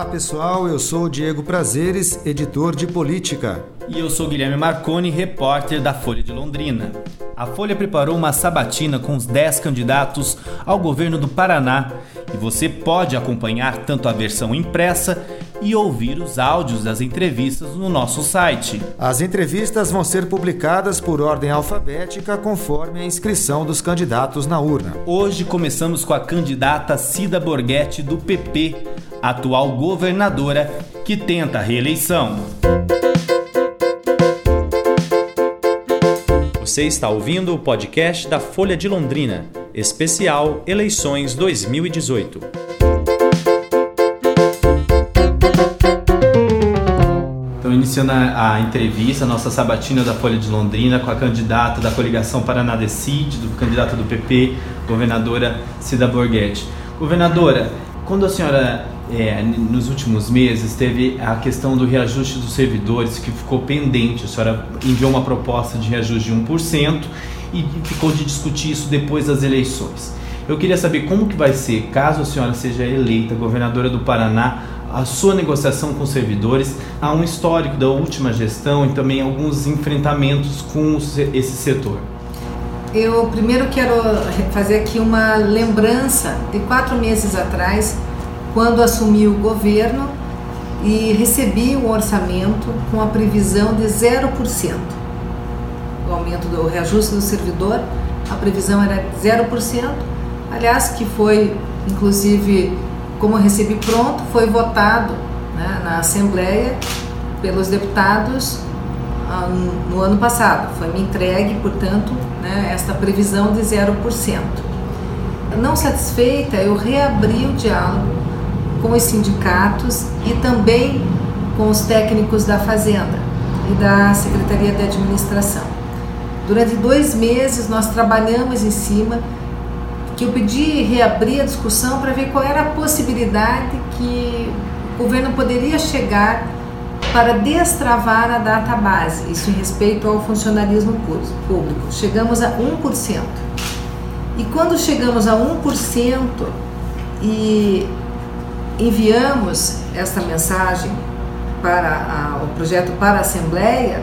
Olá pessoal, eu sou o Diego Prazeres, editor de política. E eu sou Guilherme Marconi, repórter da Folha de Londrina. A Folha preparou uma sabatina com os 10 candidatos ao governo do Paraná e você pode acompanhar tanto a versão impressa e ouvir os áudios das entrevistas no nosso site. As entrevistas vão ser publicadas por ordem alfabética conforme a inscrição dos candidatos na urna. Hoje começamos com a candidata Cida Borghetti do PP, atual governadora que tenta a reeleição. Você está ouvindo o podcast da Folha de Londrina, especial Eleições 2018. Então, iniciando a, a, entrevista, a nossa sabatina da Folha de Londrina com a candidata da coligação Paraná Decide, do candidato do PP, governadora Cida Borghetti. Governadora, quando a senhora é, nos últimos meses teve a questão do reajuste dos servidores que ficou pendente. A senhora enviou uma proposta de reajuste de 1% e ficou de discutir isso depois das eleições. Eu queria saber como que vai ser, caso a senhora seja eleita governadora do Paraná, a sua negociação com os servidores. Há um histórico da última gestão e também alguns enfrentamentos com esse setor. Eu primeiro quero fazer aqui uma lembrança de quatro meses atrás quando assumi o governo e recebi o um orçamento com a previsão de 0%. O aumento do reajuste do servidor, a previsão era 0%, aliás, que foi, inclusive, como recebi pronto, foi votado né, na Assembleia pelos deputados no ano passado. Foi me entregue, portanto, né, esta previsão de 0%. Não satisfeita, eu reabri o diálogo com os sindicatos e também com os técnicos da Fazenda e da Secretaria de Administração. Durante dois meses nós trabalhamos em cima, que eu pedi reabrir a discussão para ver qual era a possibilidade que o governo poderia chegar para destravar a data base, isso em respeito ao funcionalismo público. Chegamos a 1%. E quando chegamos a 1% e enviamos esta mensagem para a, o projeto para a Assembleia,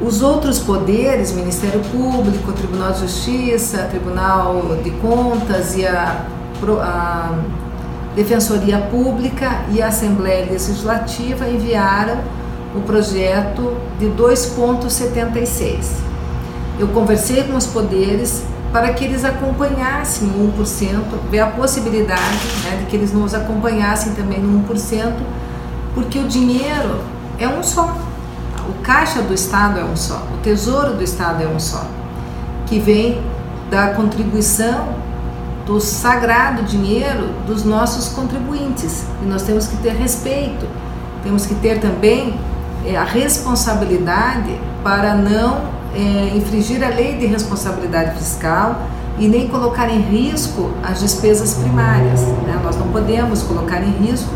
os outros poderes, Ministério Público, Tribunal de Justiça, Tribunal de Contas e a, a Defensoria Pública e a Assembleia Legislativa enviaram o projeto de 2,76. Eu conversei com os poderes, para que eles acompanhassem o 1%, ver a possibilidade né, de que eles nos acompanhassem também no 1%, porque o dinheiro é um só. O caixa do Estado é um só, o tesouro do Estado é um só, que vem da contribuição do sagrado dinheiro dos nossos contribuintes. E nós temos que ter respeito, temos que ter também é, a responsabilidade para não é, infringir a lei de responsabilidade fiscal e nem colocar em risco as despesas primárias. Né? Nós não podemos colocar em risco.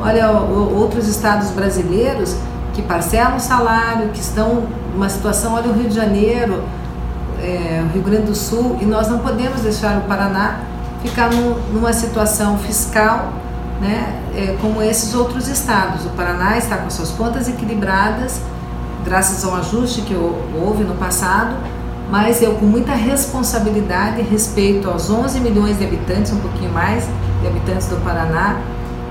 Olha, outros estados brasileiros que parcelam salário, que estão numa situação, olha o Rio de Janeiro, é, Rio Grande do Sul, e nós não podemos deixar o Paraná ficar num, numa situação fiscal né, é, como esses outros estados. O Paraná está com suas contas equilibradas graças ao ajuste que houve no passado, mas eu com muita responsabilidade respeito aos 11 milhões de habitantes, um pouquinho mais de habitantes do Paraná,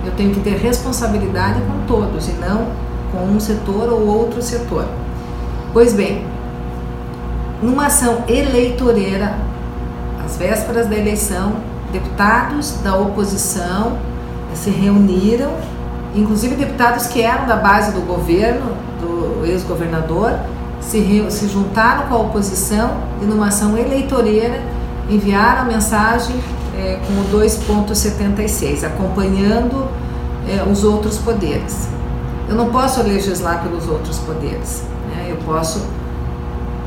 eu tenho que ter responsabilidade com todos e não com um setor ou outro setor. Pois bem, numa ação eleitoreira, às vésperas da eleição, deputados da oposição se reuniram, inclusive deputados que eram da base do governo, do ex-governador, se, se juntaram com a oposição e, numa ação eleitoreira, enviaram a mensagem é, com o 2,76, acompanhando é, os outros poderes. Eu não posso legislar pelos outros poderes, né? eu posso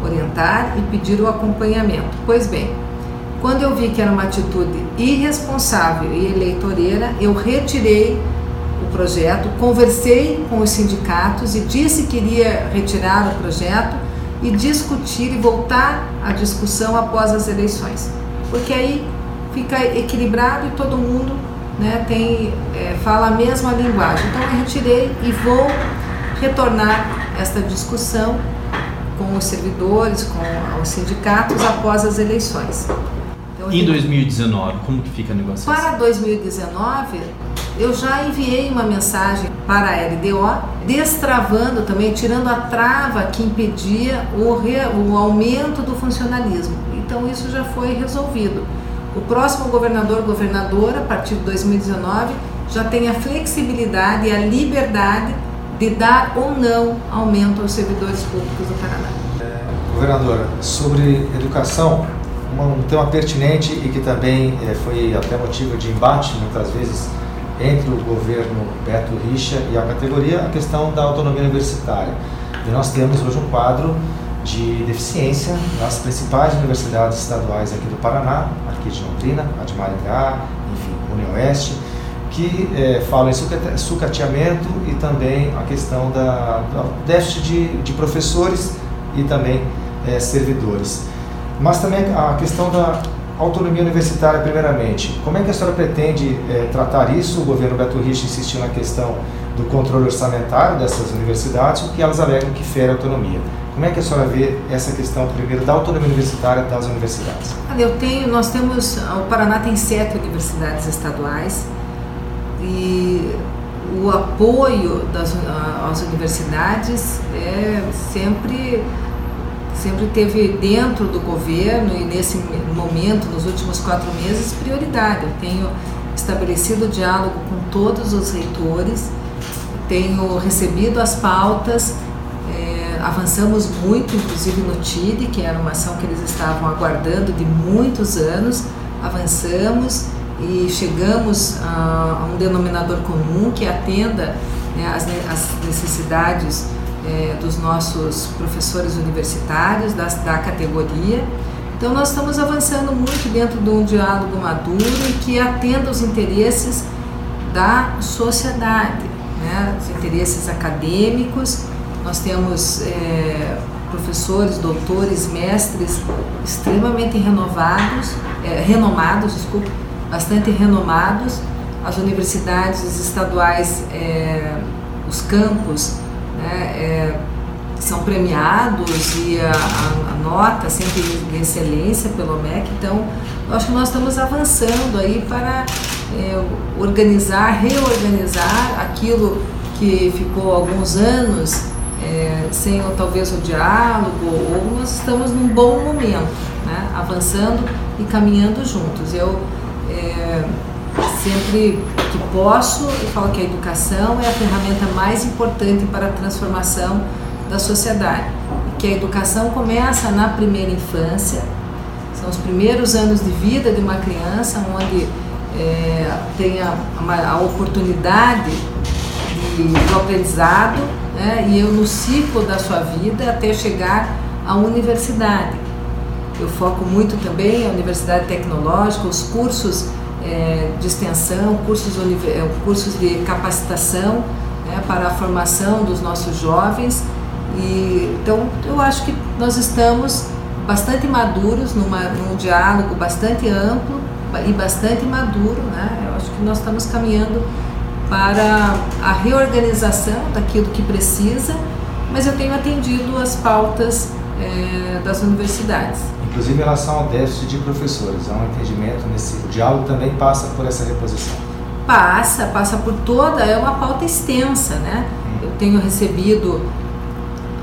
orientar e pedir o acompanhamento. Pois bem, quando eu vi que era uma atitude irresponsável e eleitoreira, eu retirei o projeto, conversei com os sindicatos e disse que iria retirar o projeto e discutir e voltar à discussão após as eleições, porque aí fica equilibrado e todo mundo né, tem, é, fala a mesma linguagem. Então eu retirei e vou retornar esta discussão com os servidores, com os sindicatos após as eleições. Então, em 2019, como que fica a negociação? Para 2019, eu já enviei uma mensagem para a LDO, destravando também, tirando a trava que impedia o, re, o aumento do funcionalismo. Então isso já foi resolvido. O próximo governador, governadora, a partir de 2019, já tem a flexibilidade e a liberdade de dar ou não aumento aos servidores públicos do Paraná. É, governadora, sobre educação, um tema pertinente e que também é, foi até motivo de embate muitas vezes entre o governo Beto Richa e a categoria, a questão da autonomia universitária. E nós temos hoje um quadro de deficiência nas principais universidades estaduais aqui do Paraná, aqui de Londrina, a de Maringá, enfim, União Oeste, que é, falam em sucateamento e também a questão da, do déficit de, de professores e também é, servidores. Mas também a questão da autonomia universitária, primeiramente. Como é que a senhora pretende é, tratar isso? O governo Beto Rich insistiu na questão do controle orçamentário dessas universidades, o que elas alegam que fere a autonomia. Como é que a senhora vê essa questão, primeiro, da autonomia universitária das universidades? Eu tenho, nós temos, o Paraná tem sete universidades estaduais e o apoio das, às universidades é sempre sempre teve dentro do governo e nesse momento, nos últimos quatro meses, prioridade. Eu tenho estabelecido diálogo com todos os reitores, tenho recebido as pautas, é, avançamos muito, inclusive no TID, que era uma ação que eles estavam aguardando de muitos anos, avançamos e chegamos a, um denominador comum que atenda né, as, necessidades é, dos nossos professores universitários, da, da categoria. Então, nós estamos avançando muito dentro de um diálogo maduro e que atenda os interesses da sociedade, né? os interesses acadêmicos. Nós temos é, professores, doutores, mestres extremamente renovados, é, renomados, desculpa, bastante renomados. As universidades estaduais, é, os campos né, é, são premiados e a, a, a, nota sempre de excelência pelo MEC. Então, acho que nós estamos avançando aí para é, organizar, reorganizar aquilo que ficou alguns anos é, sem talvez o diálogo, ou nós estamos num bom momento, né, avançando e caminhando juntos. Eu é, sempre que posso, eu falo que a educação é a ferramenta mais importante para a transformação da sociedade. Que a educação começa na primeira infância, são os primeiros anos de vida de uma criança, onde é, tem a, a, oportunidade de, do aprendizado né, e eu no ciclo da sua vida até chegar à universidade. Eu foco muito também a universidade tecnológica, os cursos é, de extensão, cursos, é, cursos de capacitação né, para a formação dos nossos jovens. E, então, eu acho que nós estamos bastante maduros, numa, num diálogo bastante amplo e bastante maduro. Né? Eu acho que nós estamos caminhando para a reorganização daquilo que precisa, mas eu tenho atendido as pautas é, das universidades inclusive em relação ao déficit de professores. Há um entendimento nesse o diálogo também passa por essa reposição. Passa, passa por toda, é uma pauta extensa, né? Eu tenho recebido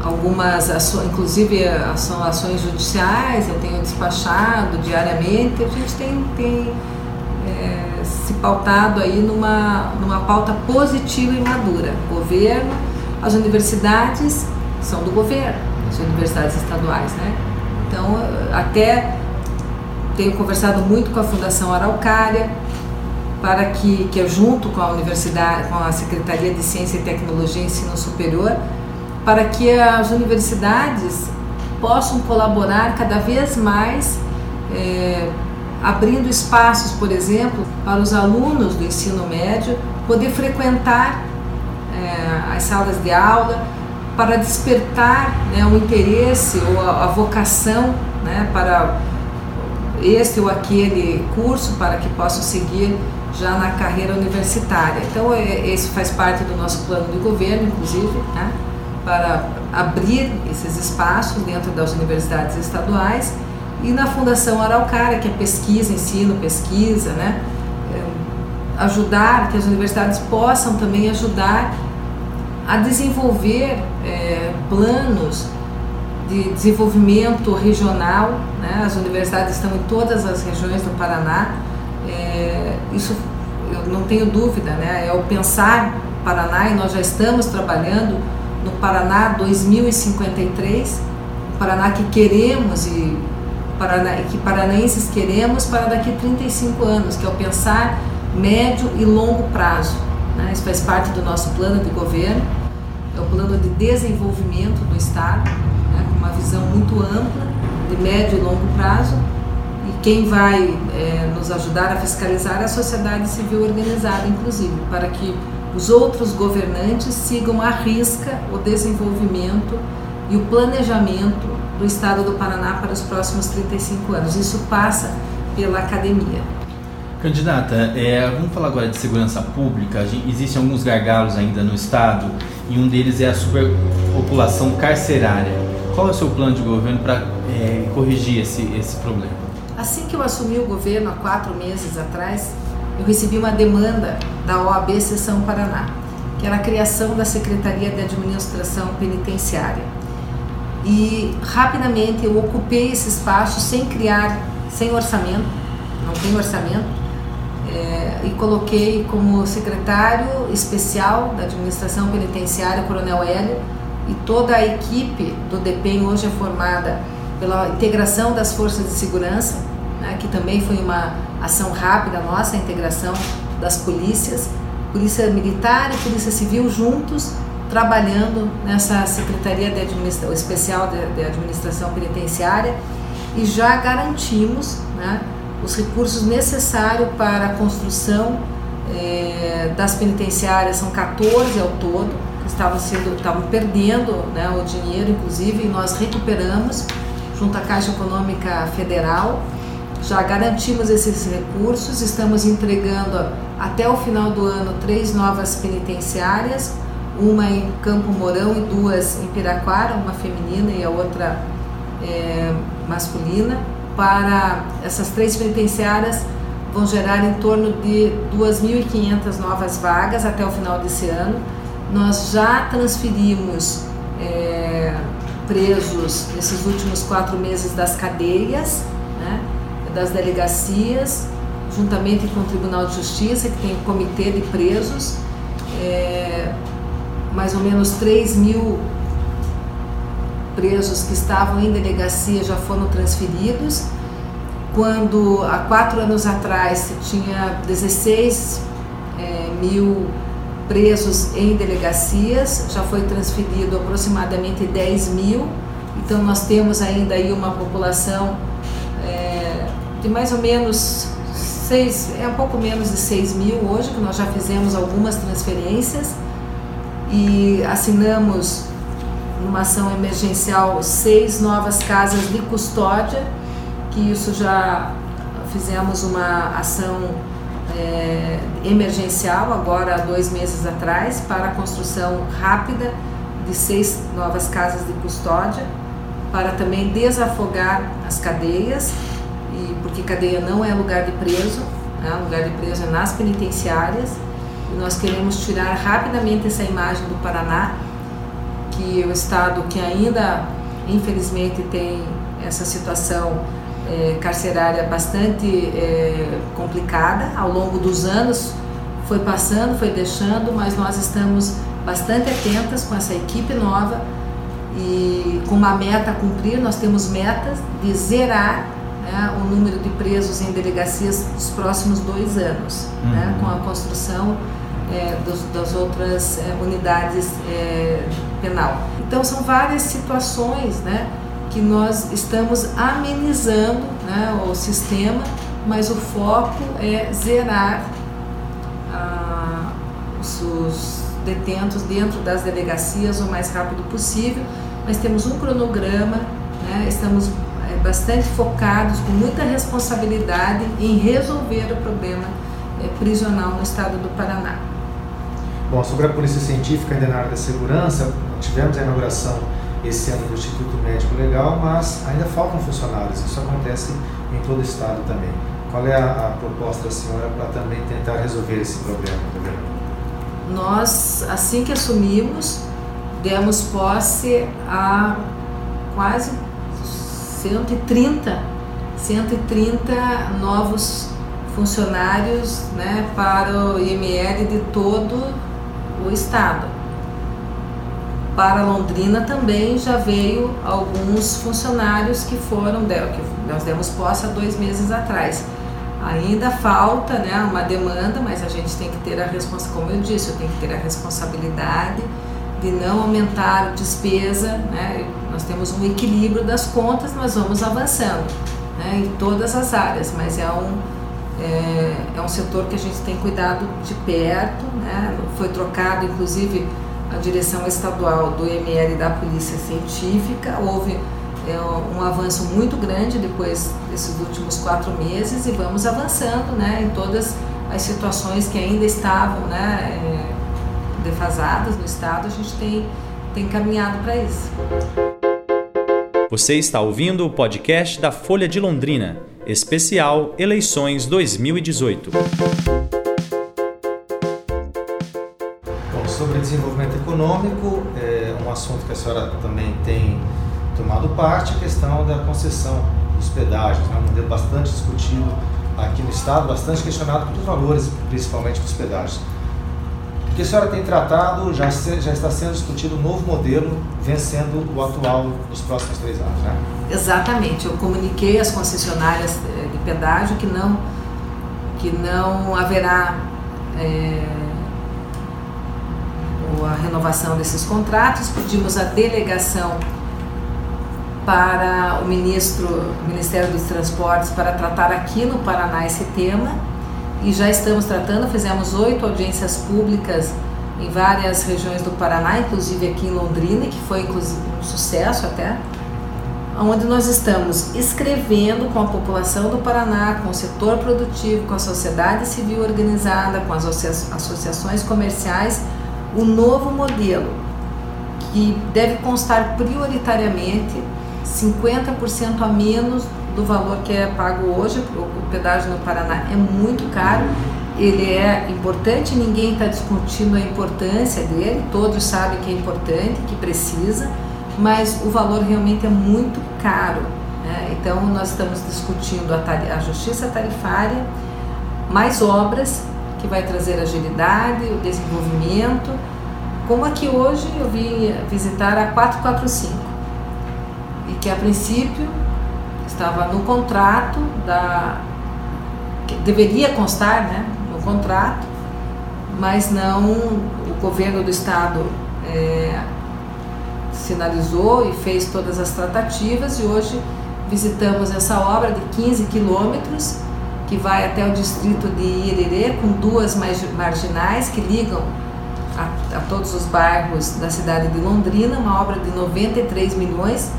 algumas ações, inclusive são ações judiciais, eu tenho despachado diariamente, a gente tem, tem é, se pautado aí numa, numa pauta positiva e madura. Governo, as universidades são do governo, as universidades estaduais, né? Então, até tenho conversado muito com a Fundação Araucária para que, que junto com a universidade, com a Secretaria de Ciência e Tecnologia e Ensino Superior, para que as universidades possam colaborar cada vez mais, é, abrindo espaços, por exemplo, para os alunos do ensino médio poder frequentar é, as salas de aula, para despertar né, o interesse ou a, a vocação né, para este ou aquele curso para que possam seguir já na carreira universitária. Então, é, esse faz parte do nosso plano de governo, inclusive, né, para abrir esses espaços dentro das universidades estaduais e na Fundação Araucária, que é pesquisa, ensino, pesquisa, né, é, ajudar que as universidades possam também ajudar a desenvolver é, planos de desenvolvimento regional. Né? As universidades estão em todas as regiões do Paraná. É, isso eu não tenho dúvida, né? é o pensar Paraná e nós já estamos trabalhando no Paraná 2053, o Paraná que queremos e Paraná, que paranaenses queremos para daqui a 35 anos, que é o pensar médio e longo prazo. Né? Isso faz parte do nosso plano de governo, é o plano de desenvolvimento do Estado uma visão muito ampla, de médio e longo prazo, e quem vai é, nos ajudar a fiscalizar é a sociedade civil organizada, inclusive, para que os outros governantes sigam à risca o desenvolvimento e o planejamento do Estado do Paraná para os próximos 35 anos. Isso passa pela academia. Candidata, é, vamos falar agora de segurança pública. Existem alguns gargalos ainda no Estado e um deles é a superpopulação carcerária. Qual é o seu plano de governo para é, corrigir esse, esse problema? Assim que eu assumi o governo, há quatro meses atrás, eu recebi uma demanda da OAB Seção Paraná, que era a criação da Secretaria de Administração Penitenciária. E rapidamente eu ocupei esse espaço sem criar, sem orçamento, não tem orçamento, é, e coloquei como secretário especial da Administração Penitenciária Coronel Hélio, e toda a equipe do DEPEN hoje é formada pela integração das forças de segurança, né, que também foi uma ação rápida nossa, a integração das polícias, polícia militar e polícia civil juntos trabalhando nessa secretaria de administra especial de, de, administração penitenciária. E já garantimos né, os recursos necessários para a construção eh, das penitenciárias são 14 ao todo estavam sendo estavam perdendo né, o dinheiro, inclusive, e nós recuperamos junto à Caixa Econômica Federal. Já garantimos esses recursos, estamos entregando até o final do ano três novas penitenciárias, uma em Campo Mourão e duas em Piraquara, uma feminina e a outra é, masculina. Para essas três penitenciárias vão gerar em torno de 2.500 novas vagas até o final desse ano. Nós já transferimos é, presos nesses últimos quatro meses das cadeias, né, das delegacias, juntamente com o Tribunal de Justiça, que tem um comitê de presos, é, mais ou menos 3 mil presos que estavam em delegacia já foram transferidos. Quando há quatro anos atrás se tinha 16 é, mil presos em delegacias, já foi transferido aproximadamente 10 mil, então nós temos ainda aí uma população é, de mais ou menos seis, é um pouco menos de 6 mil hoje, que nós já fizemos algumas transferências e assinamos numa ação emergencial seis novas casas de custódia, que isso já fizemos uma ação é, emergencial, agora há dois meses atrás, para a construção rápida de seis novas casas de custódia, para também desafogar as cadeias, e porque cadeia não é lugar de preso, né, lugar de preso é nas penitenciárias, e nós queremos tirar rapidamente essa imagem do Paraná, que o estado que ainda, infelizmente, tem essa situação é, carcerária bastante é, complicada ao longo dos anos. Foi passando, foi deixando, mas nós estamos bastante atentas com essa equipe nova e com uma meta a cumprir. Nós temos metas de zerar né, o número de presos em delegacias nos próximos dois anos, né, uhum. né, com a construção é, dos, das outras é, unidades é, penal. Então são várias situações, né? que nós estamos amenizando né, o sistema, mas o foco é zerar ah, os, os detentos dentro das delegacias o mais rápido possível. Nós temos um cronograma, né, estamos é, bastante focados, com muita responsabilidade em resolver o problema é, prisional no estado do Paraná. Bom, sobre a Polícia Científica ainda na área da segurança, tivemos a inauguração esse ano do Instituto Médico Legal, mas ainda faltam funcionários. Isso acontece em todo o estado também. Qual é a, a proposta da senhora para também tentar resolver esse problema? Nós, assim que assumimos, demos posse a quase 130, 130 novos funcionários né, para o IML de todo o estado. Para Londrina também já veio alguns funcionários que foram, que nós demos posse há dois meses atrás. Ainda falta né, uma demanda, mas a gente tem que ter a responsabilidade, como eu disse, eu tenho que ter a responsabilidade de não aumentar a despesa. Né? Nós temos um equilíbrio das contas, nós vamos avançando né, em todas as áreas, mas é um, é, é, um setor que a gente tem cuidado de perto. Né? Foi trocado, inclusive, a direção estadual do ML da Polícia Científica. Houve é, um avanço muito grande depois desses últimos quatro meses e vamos avançando né, em todas as situações que ainda estavam né, é, defasadas no Estado. A gente tem, tem caminhado para isso. Você está ouvindo o podcast da Folha de Londrina, especial Eleições 2018. sobre desenvolvimento econômico, é um assunto que a senhora também tem tomado parte, a questão da concessão dos pedágios, né? um modelo bastante discutido aqui no Estado, bastante questionado pelos valores, principalmente dos pedágios. Que a senhora tem tratado, já, se, já está sendo discutido um novo modelo, vencendo o atual nos próximos três anos, né? Exatamente. Eu comuniquei às concessionárias eh, de pedágio que não, que não haverá é, a renovação desses contratos, pedimos a delegação para o ministro, Ministério dos Transportes para tratar aqui no Paraná esse tema e já estamos tratando, fizemos oito audiências públicas em várias regiões do Paraná, inclusive aqui em Londrina, que foi inclusive um sucesso até, onde nós estamos escrevendo com a população do Paraná, com o setor produtivo, com a sociedade civil organizada, com as associações comerciais, o novo modelo que deve constar prioritariamente 50% a menos do valor que é pago hoje, o pedágio no Paraná é muito caro, ele é importante, ninguém está discutindo a importância dele, todos sabem que é importante, que precisa, mas o valor realmente é muito caro. Né? Então, nós estamos discutindo a, a justiça tarifária, mais obras que vai trazer agilidade, o desenvolvimento, como aqui hoje eu vim visitar a 445 e que a princípio estava no contrato da que deveria constar, né, no contrato, mas não o governo do estado é, sinalizou e fez todas as tratativas e hoje visitamos essa obra de 15 quilômetros que vai até o distrito de Irerê, com duas marginais que ligam a, a, todos os bairros da cidade de Londrina, uma obra de 93 milhões.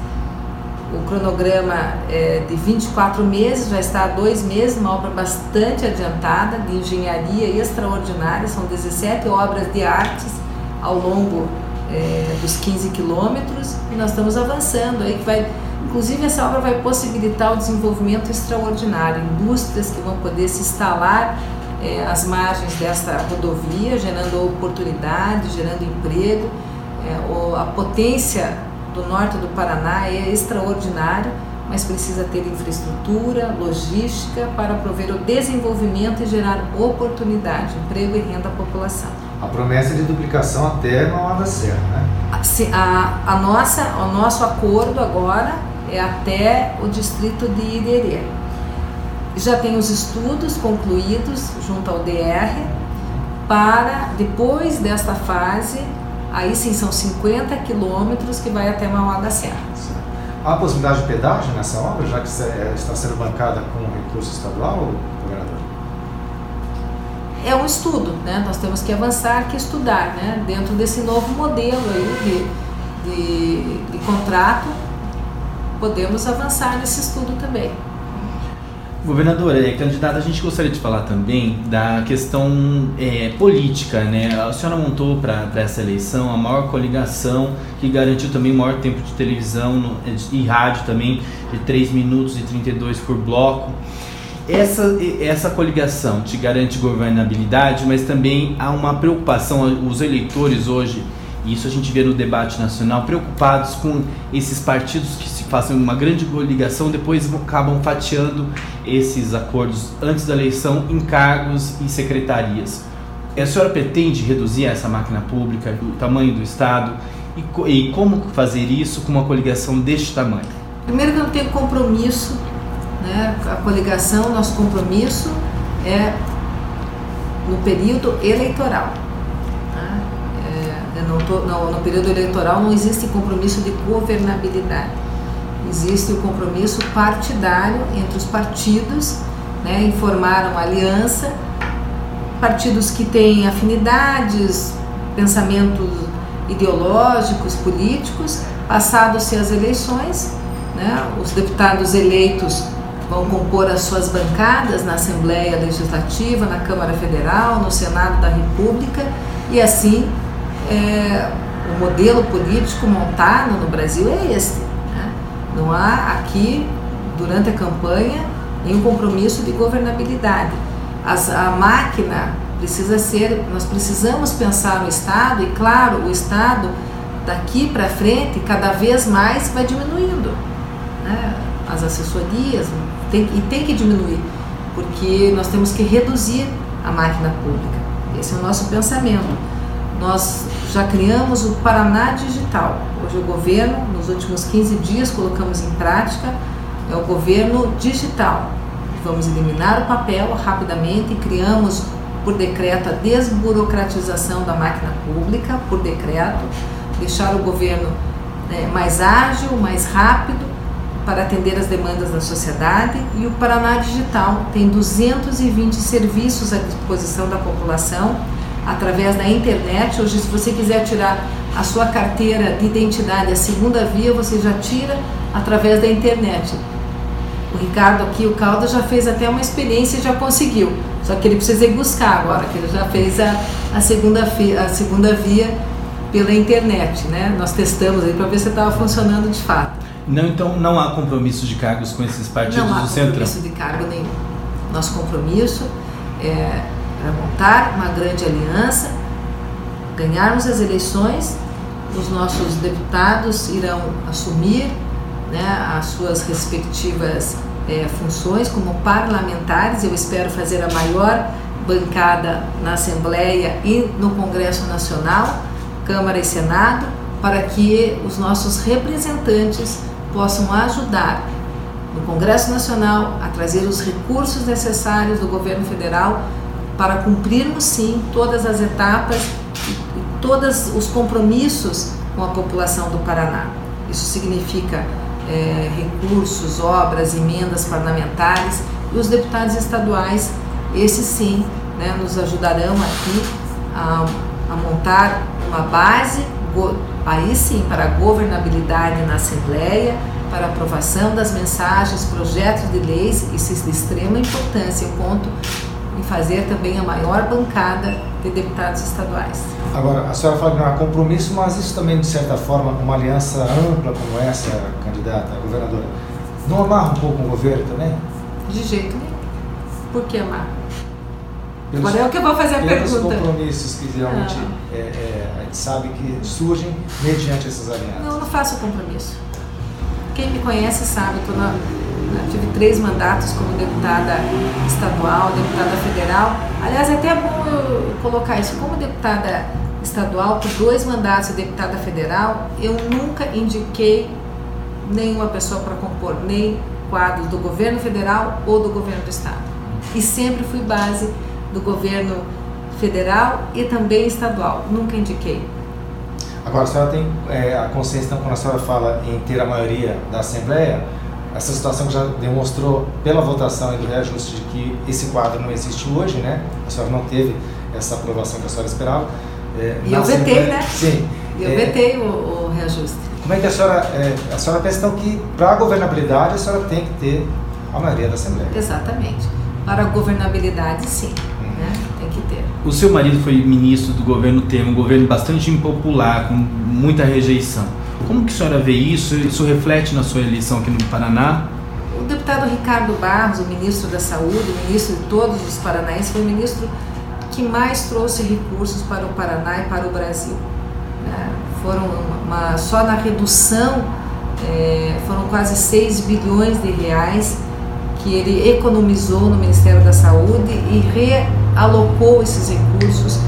O cronograma é de 24 meses, já está há dois meses, uma obra bastante adiantada, de engenharia extraordinária, são 17 obras de artes ao longo é, dos 15 quilômetros e nós estamos avançando aí que vai Inclusive, essa obra vai possibilitar o desenvolvimento extraordinário, indústrias que vão poder se instalar é, às margens desta rodovia, gerando oportunidade, gerando emprego. É, a potência do norte do Paraná é extraordinária, mas precisa ter infraestrutura, logística para prover o desenvolvimento e gerar oportunidade, emprego e renda à população. A promessa de duplicação até Mauá da Serra, né? A, a, a nossa, o nosso acordo agora é até o distrito de Iderê. Já tem os estudos concluídos junto ao DR para, depois desta fase, aí sim são 50 quilômetros que vai até Mauá da Serra. Há possibilidade de pedágio nessa obra, já que é, está sendo bancada com recurso estadual, governador? É um estudo, né? Nós temos que avançar, que estudar, né? Dentro desse novo modelo aí de, de, de contrato podemos avançar nesse estudo também. Governadora, é, candidata, a gente gostaria de falar também da questão é, política, né? A senhora montou para essa eleição a maior coligação que garantiu também o maior tempo de televisão no, e rádio também, de 3 minutos e 32 por bloco. Essa, essa coligação te garante governabilidade, mas também há uma preocupação, os eleitores hoje e isso a gente vê no debate nacional, preocupados com esses partidos que façam uma grande coligação, depois acabam fatiando esses acordos antes da eleição em cargos e secretarias. A senhora pretende reduzir essa máquina pública, o tamanho do Estado, e, e como fazer isso com uma coligação deste tamanho? Primeiro que eu não tenho compromisso, né? a coligação, nosso compromisso é no período eleitoral no, no, no período eleitoral não existe compromisso de governabilidade. Existe o compromisso partidário entre os partidos, né, informaram uma aliança, partidos que têm afinidades, pensamentos ideológicos, políticos, passados-se as eleições, né, os deputados eleitos vão compor as suas bancadas na Assembleia Legislativa, na Câmara Federal, no Senado da República, e assim é, o modelo político montado no Brasil é esse. Não há aqui, durante a campanha, nenhum compromisso de governabilidade. As, a máquina precisa ser, nós precisamos pensar no Estado e, claro, o Estado daqui para frente cada vez mais vai diminuindo. Né? As assessorias tem, e tem que diminuir, porque nós temos que reduzir a máquina pública. Esse é o nosso pensamento. Nós já criamos o Paraná Digital. Hoje o governo, nos últimos 15 dias, colocamos em prática, é o governo digital. Vamos eliminar o papel rapidamente criamos por decreto a desburocratização da máquina pública, por decreto, deixar o governo né, mais ágil, mais rápido para atender as demandas da sociedade e o Paraná Digital tem 220 serviços à disposição da população através da internet. Hoje, se você quiser tirar a sua carteira de identidade, a segunda via, você já tira através da internet. O Ricardo aqui, o Caldo, já fez até uma experiência e já conseguiu. Só que ele precisa ir buscar agora, que ele já fez a, a, segunda, a segunda via pela internet, né? Nós testamos aí para ver se estava funcionando de fato. Não, então não há compromisso de cargos com esses partidos do centro? Não há compromisso de cargo nenhum. Nosso compromisso é para montar uma grande aliança, ganharmos as eleições, os nossos deputados irão assumir né, as suas respectivas é, funções como parlamentares. Eu espero fazer a maior bancada na Assembleia e no Congresso Nacional, Câmara e Senado, para que os nossos representantes possam ajudar no Congresso Nacional a trazer os recursos necessários do governo federal para cumprirmos sim todas as etapas todos os compromissos com a população do Paraná. Isso significa é, recursos, obras, emendas parlamentares e os deputados estaduais, esses sim, né, nos ajudarão aqui a, a montar uma base, aí sim, para a governabilidade na Assembleia, para aprovação das mensagens, projetos de leis, isso é de extrema importância. Eu conto e fazer também a maior bancada de deputados estaduais. Agora, a senhora fala que não há compromisso, mas isso também, de certa forma, uma aliança ampla como essa, candidata a governadora, não amarra um pouco o governo também? De jeito nenhum. Por que amarra? Pelos, Agora é o que eu vou fazer a pergunta. compromissos que realmente é, é, a gente sabe que surgem mediante essas alianças. Não, não faço compromisso. Quem me conhece sabe, estou na né? Tive três mandatos como deputada estadual, deputada federal. Aliás, é até bom eu colocar isso. Como deputada estadual, por dois mandatos de deputada federal, eu nunca indiquei nenhuma pessoa para compor nem quadros do governo federal ou do governo do estado. E sempre fui base do governo federal e também estadual. Nunca indiquei. Agora, a senhora tem é, a consciência, então, quando a senhora fala em ter a maioria da Assembleia, essa situação já demonstrou pela votação e do reajuste de que esse quadro não existe hoje, né? A senhora não teve essa aprovação que a senhora esperava. É, e eu vetei, né? Sim. Eu é, vetei o, o, reajuste. Como é que a senhora, é, a senhora pensa então que para a governabilidade a senhora tem que ter a maioria da Assembleia. Exatamente. Para a governabilidade, sim, uhum. né? tem que ter. O seu marido foi ministro do governo Temer, um governo bastante impopular, com muita rejeição. Como que a senhora vê isso? Isso reflete na sua eleição aqui no Paraná? O deputado Ricardo Barros, o ministro da Saúde, o ministro de todos os paranaenses, foi o ministro que mais trouxe recursos para o Paraná e para o Brasil. Né? Foram uma, só na redução é, foram quase 6 bilhões de reais que ele economizou no Ministério da Saúde e realocou esses recursos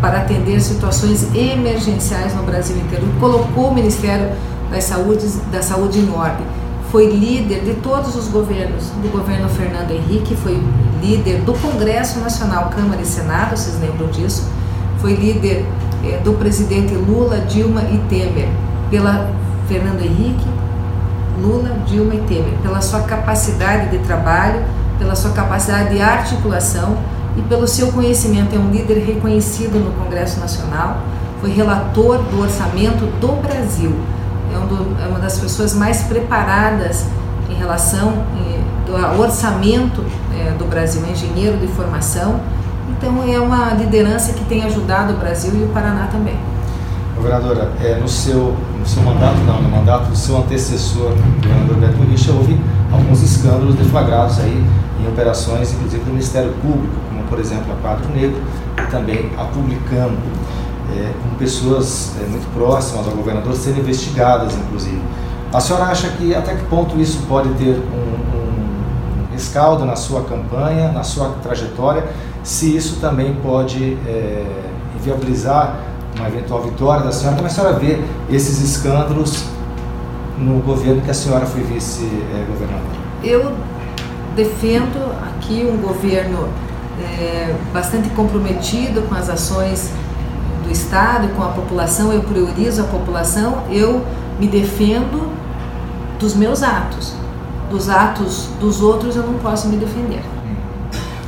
para atender situações emergenciais no Brasil inteiro. Colocou o Ministério da Saúde, da Saúde em ordem. Foi líder de todos os governos, do governo Fernando Henrique, foi líder do Congresso Nacional, Câmara e Senado, vocês lembram disso? Foi líder eh, do presidente Lula, Dilma e Temer, pela Fernando Henrique, Lula, Dilma e Temer, pela sua capacidade de trabalho, pela sua capacidade de articulação e pelo seu conhecimento. É um líder reconhecido no Congresso Nacional, foi relator do orçamento do Brasil. É, um do, é uma das pessoas mais preparadas em relação ao orçamento é, do Brasil, é engenheiro de formação. Então é uma liderança que tem ajudado o Brasil e o Paraná também. Governadora, é, no, seu, no seu mandato, não, no mandato do seu antecessor, governador Beto Richa, houve alguns escândalos deflagrados aí em operações, inclusive do Ministério Público, por exemplo a Quadro Negro e também a Publicano, é, com pessoas é, muito próximas ao governador sendo investigadas, inclusive. A senhora acha que até que ponto isso pode ter um, um na sua campanha, na sua trajetória, se isso também pode é, inviabilizar uma eventual vitória da senhora, como a senhora vê esses escândalos no governo que a senhora foi vice-governadora? Eu defendo aqui um governo é, bastante comprometido com as ações do Estado, com a população, eu priorizo a população, eu me defendo dos meus atos. Dos atos dos outros eu não posso me defender.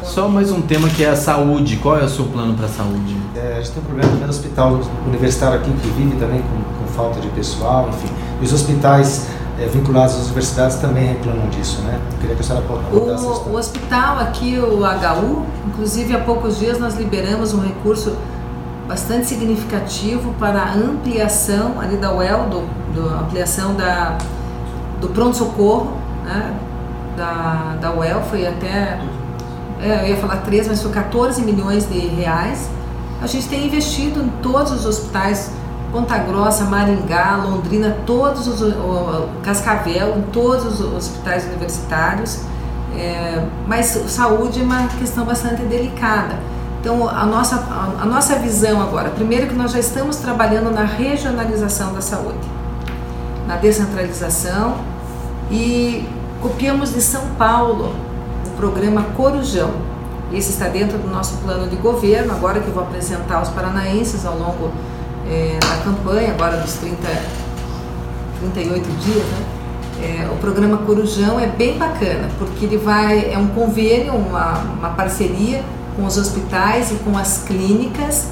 Só mais um tema que é a saúde. Qual é o seu plano para a saúde? É, a gente tem um problema também no hospital universitário aqui que vive também com, com falta de pessoal, enfim. E os hospitais é, vinculados às universidades também reclamam disso, né? Eu queria que a senhora abordasse o, o hospital aqui, o HU, inclusive há poucos dias nós liberamos um recurso bastante significativo para a ampliação ali da UEL, do, do ampliação da, do pronto-socorro, né? da, da UEL, foi até é, eu ia falar 13, mas foi 14 milhões de reais. A gente tem investido em todos os hospitais, Ponta Grossa, Maringá, Londrina, todos os, o, Cascavel, em todos os hospitais universitários. É, mas saúde é uma questão bastante delicada. Então, a nossa, a, a nossa visão agora, primeiro que nós já estamos trabalhando na regionalização da saúde, na descentralização e copiamos de São Paulo programa Corujão. Esse está dentro do nosso plano de governo, agora que eu vou apresentar aos paranaenses ao longo é, da campanha, agora dos 30, 38 dias, né? É, o programa Corujão é bem bacana, porque ele vai, é um convênio, uma, uma parceria com os hospitais e com as clínicas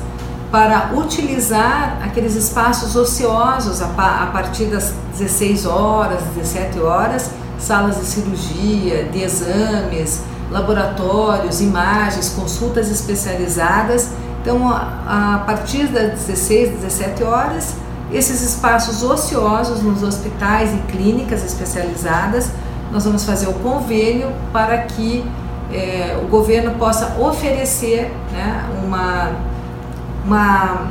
para utilizar aqueles espaços ociosos a, a partir das 16 horas, 17 horas, salas de cirurgia, de exames, laboratórios, imagens, consultas especializadas. Então, a, partir das 16, 17 horas, esses espaços ociosos nos hospitais e clínicas especializadas, nós vamos fazer o convênio para que é, o governo possa oferecer né, uma, uma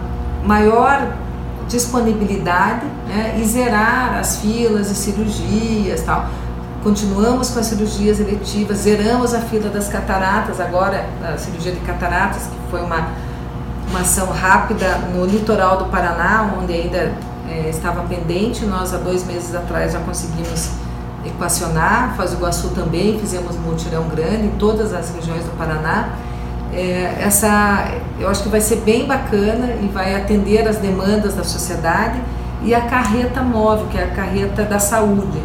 maior disponibilidade né, e zerar as filas de cirurgias tal. Continuamos com as cirurgias eletivas, zeramos a fila das cataratas, agora a cirurgia de cataratas, que foi uma, uma ação rápida no litoral do Paraná, onde ainda é, estava pendente. Nós, há dois meses atrás, já conseguimos equacionar. Faz do Iguaçu também, fizemos um mutirão grande em todas as regiões do Paraná. É, essa, eu acho que vai ser bem bacana e vai atender as demandas da sociedade. E a carreta móvel, que é a carreta da saúde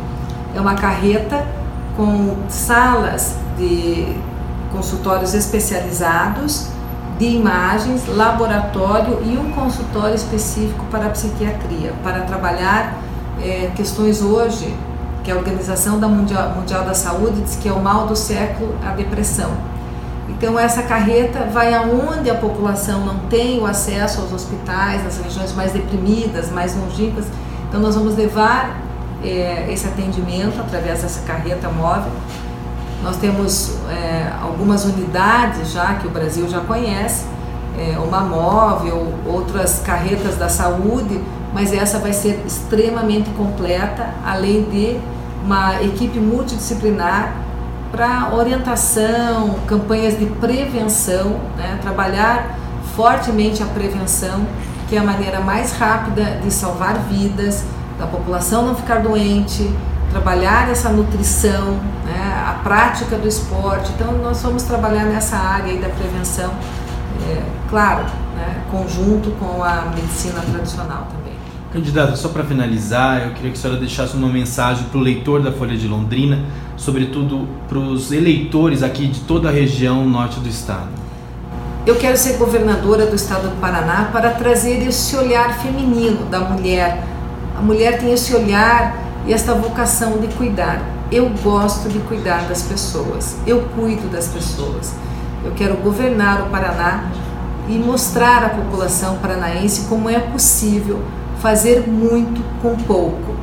é uma carreta com salas de consultórios especializados, de imagens, laboratório e um consultório específico para a psiquiatria, para trabalhar é, questões hoje que a Organização da Mundial, Mundial da Saúde diz que é o mal do século a depressão. Então essa carreta vai aonde a população não tem o acesso aos hospitais, nas regiões mais deprimidas, mais longínquas. Então nós vamos levar é, esse atendimento através dessa carreta móvel. Nós temos é, algumas unidades já que o Brasil já conhece, é, uma móvel, outras carretas da saúde, mas essa vai ser extremamente completa, além de uma equipe multidisciplinar para orientação, campanhas de prevenção, né? trabalhar fortemente a prevenção, que é a maneira mais rápida de salvar vidas, da população não ficar doente, trabalhar essa nutrição, né? a prática do esporte. Então, nós vamos trabalhar nessa área da prevenção, é, claro, né? conjunto com a medicina tradicional também. Candidata, só para finalizar, eu queria que a senhora deixasse uma mensagem para o leitor da Folha de Londrina, sobretudo para os eleitores aqui de toda a região norte do estado. Eu quero ser governadora do estado do Paraná para trazer esse olhar feminino da mulher. A mulher tem esse olhar e esta vocação de cuidar. Eu gosto de cuidar das pessoas, eu cuido das pessoas. Eu quero governar o Paraná e mostrar à população paranaense como é possível fazer muito com pouco.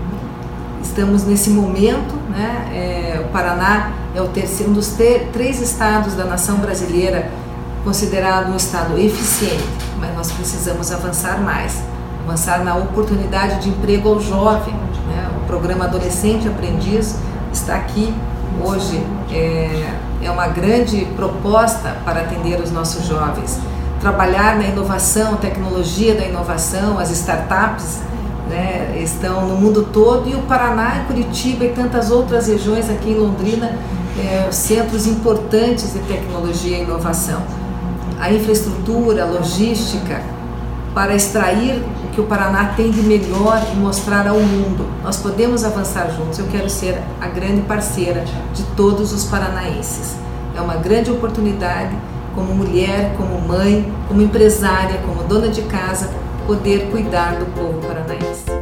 Estamos nesse momento, né? É, o Paraná é o terceiro, um dos três estados da nação brasileira considerado um estado eficiente, mas nós precisamos avançar mais, avançar na oportunidade de emprego ao jovem. Né? O programa Adolescente Aprendiz está aqui hoje, é, é uma grande proposta para atender os nossos jovens trabalhar na inovação, tecnologia da inovação, as startups né, estão no mundo todo e o Paraná, Curitiba e tantas outras regiões aqui em Londrina, é, centros importantes de tecnologia e inovação. A infraestrutura, a logística, para extrair que o Paraná tem de melhor e mostrar ao mundo. Nós podemos avançar juntos. Eu quero ser a grande parceira de todos os paranaenses. É uma grande oportunidade como mulher, como mãe, como empresária, como dona de casa, poder cuidar do povo paranaense.